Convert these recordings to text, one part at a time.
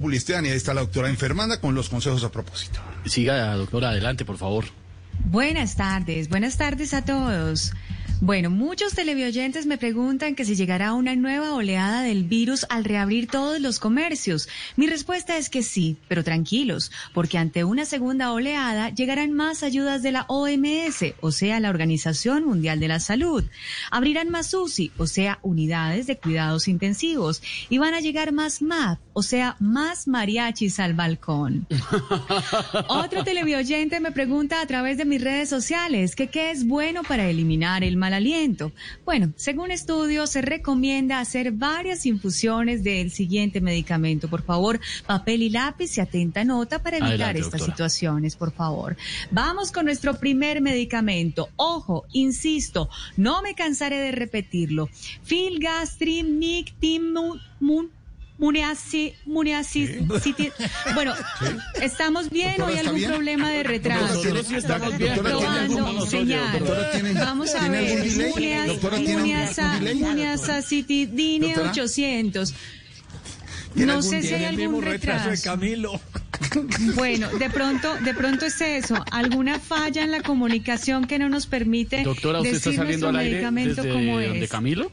Publicidad, y ahí está la doctora enfermanda con los consejos a propósito. Siga, doctora, adelante, por favor. Buenas tardes, buenas tardes a todos. Bueno, muchos televidentes me preguntan que si llegará una nueva oleada del virus al reabrir todos los comercios. Mi respuesta es que sí, pero tranquilos, porque ante una segunda oleada llegarán más ayudas de la OMS, o sea, la Organización Mundial de la Salud. Abrirán más UCI, o sea, unidades de cuidados intensivos, y van a llegar más MAP, o sea, más mariachis al balcón. Otro televidente me pregunta a través de mis redes sociales que qué es bueno para eliminar el mal aliento. Bueno, según estudios se recomienda hacer varias infusiones del siguiente medicamento. Por favor, papel y lápiz y atenta nota para evitar Adelante, estas doctora. situaciones, por favor. Vamos con nuestro primer medicamento. Ojo, insisto, no me cansaré de repetirlo. Filgastrimictimun Muniasi, muniasis, siti- Bueno, ¿estamos bien o hay ¿está algún bien? problema de retraso? Nosotros sí estamos bien. Doctora, ¿tiene algún- Probando, señal. Doctora, ¿tiene- Vamos a ver, delay? Muniasacitidine Doctora. 800. ¿Tiene No sé si hay algún retraso. Camilo. Bueno, de pronto, de pronto es eso, alguna falla en la comunicación que no nos permite Doctora, ¿usted está decir saliendo nuestro al aire medicamento desde como es. Camilo?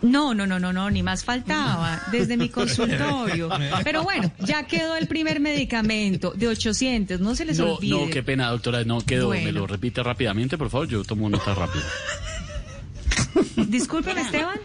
No, no, no, no, no, ni más faltaba, desde mi consultorio. Pero bueno, ya quedó el primer medicamento de 800, no se les No, olvide. no, qué pena, doctora, no quedó. Bueno. Me lo repite rápidamente, por favor. Yo tomo nota rápido. Discúlpeme, Esteban.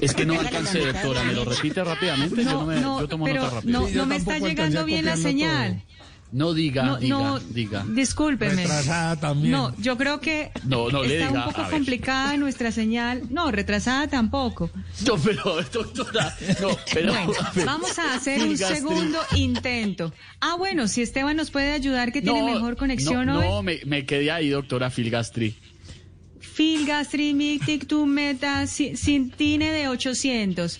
Es que no alcancé, doctora. Me lo repite rápidamente. yo, no me, yo tomo pero nota rápido. no, no me está llegando bien la señal. No diga, No, diga, no, diga. discúlpeme. Retrasada también. No, yo creo que No, no le está diga, un poco complicada nuestra señal. No, retrasada tampoco. No, pero, doctora, no, pero. Bueno, vamos a hacer un segundo intento. Ah, bueno, si Esteban nos puede ayudar, que tiene mejor conexión no, hoy. No, me, me quedé ahí, doctora Filgastri. Filgastrimictictumetacintine de 800.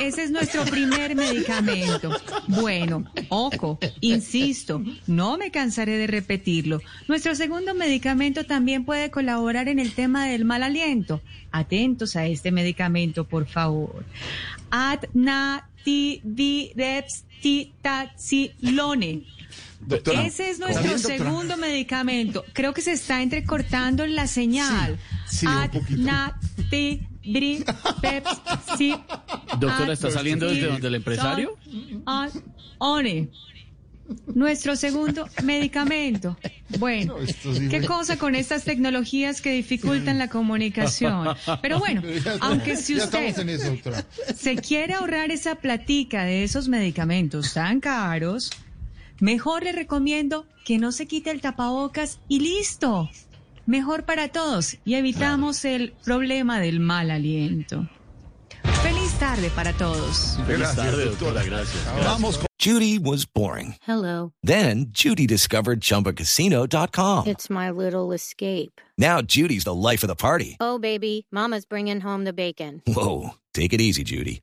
Ese es nuestro primer medicamento. Bueno, ojo, insisto, no me cansaré de repetirlo. Nuestro segundo medicamento también puede colaborar en el tema del mal aliento. Atentos a este medicamento, por favor. Adnativireptitazilone. Doctora, Ese es ¿está nuestro segundo medicamento. Creo que se está entrecortando la señal. Sí, sí, un poquito. Adnativiripepsi- Doctora, ¿está saliendo desde donde el empresario? One. Nuestro segundo medicamento. Bueno, sí qué cosa con estas tecnologías que dificultan la comunicación. Pero bueno, Ya aunque si usted eso, se quiere ahorrar esa platica de esos medicamentos tan caros, mejor le recomiendo que no se quite el tapabocas y listo. Mejor para todos y evitamos el problema del mal aliento. Feliz tarde para todos. Feliz Gracias, tarde, doctora. gracias. gracias. Vamos con Judy was boring. Hello. Then Judy discovered ChumbaCasino.com. It's my little escape. Now Judy's the life of the party. Oh, baby, Mama's bringing home the bacon. Whoa, take it easy, Judy.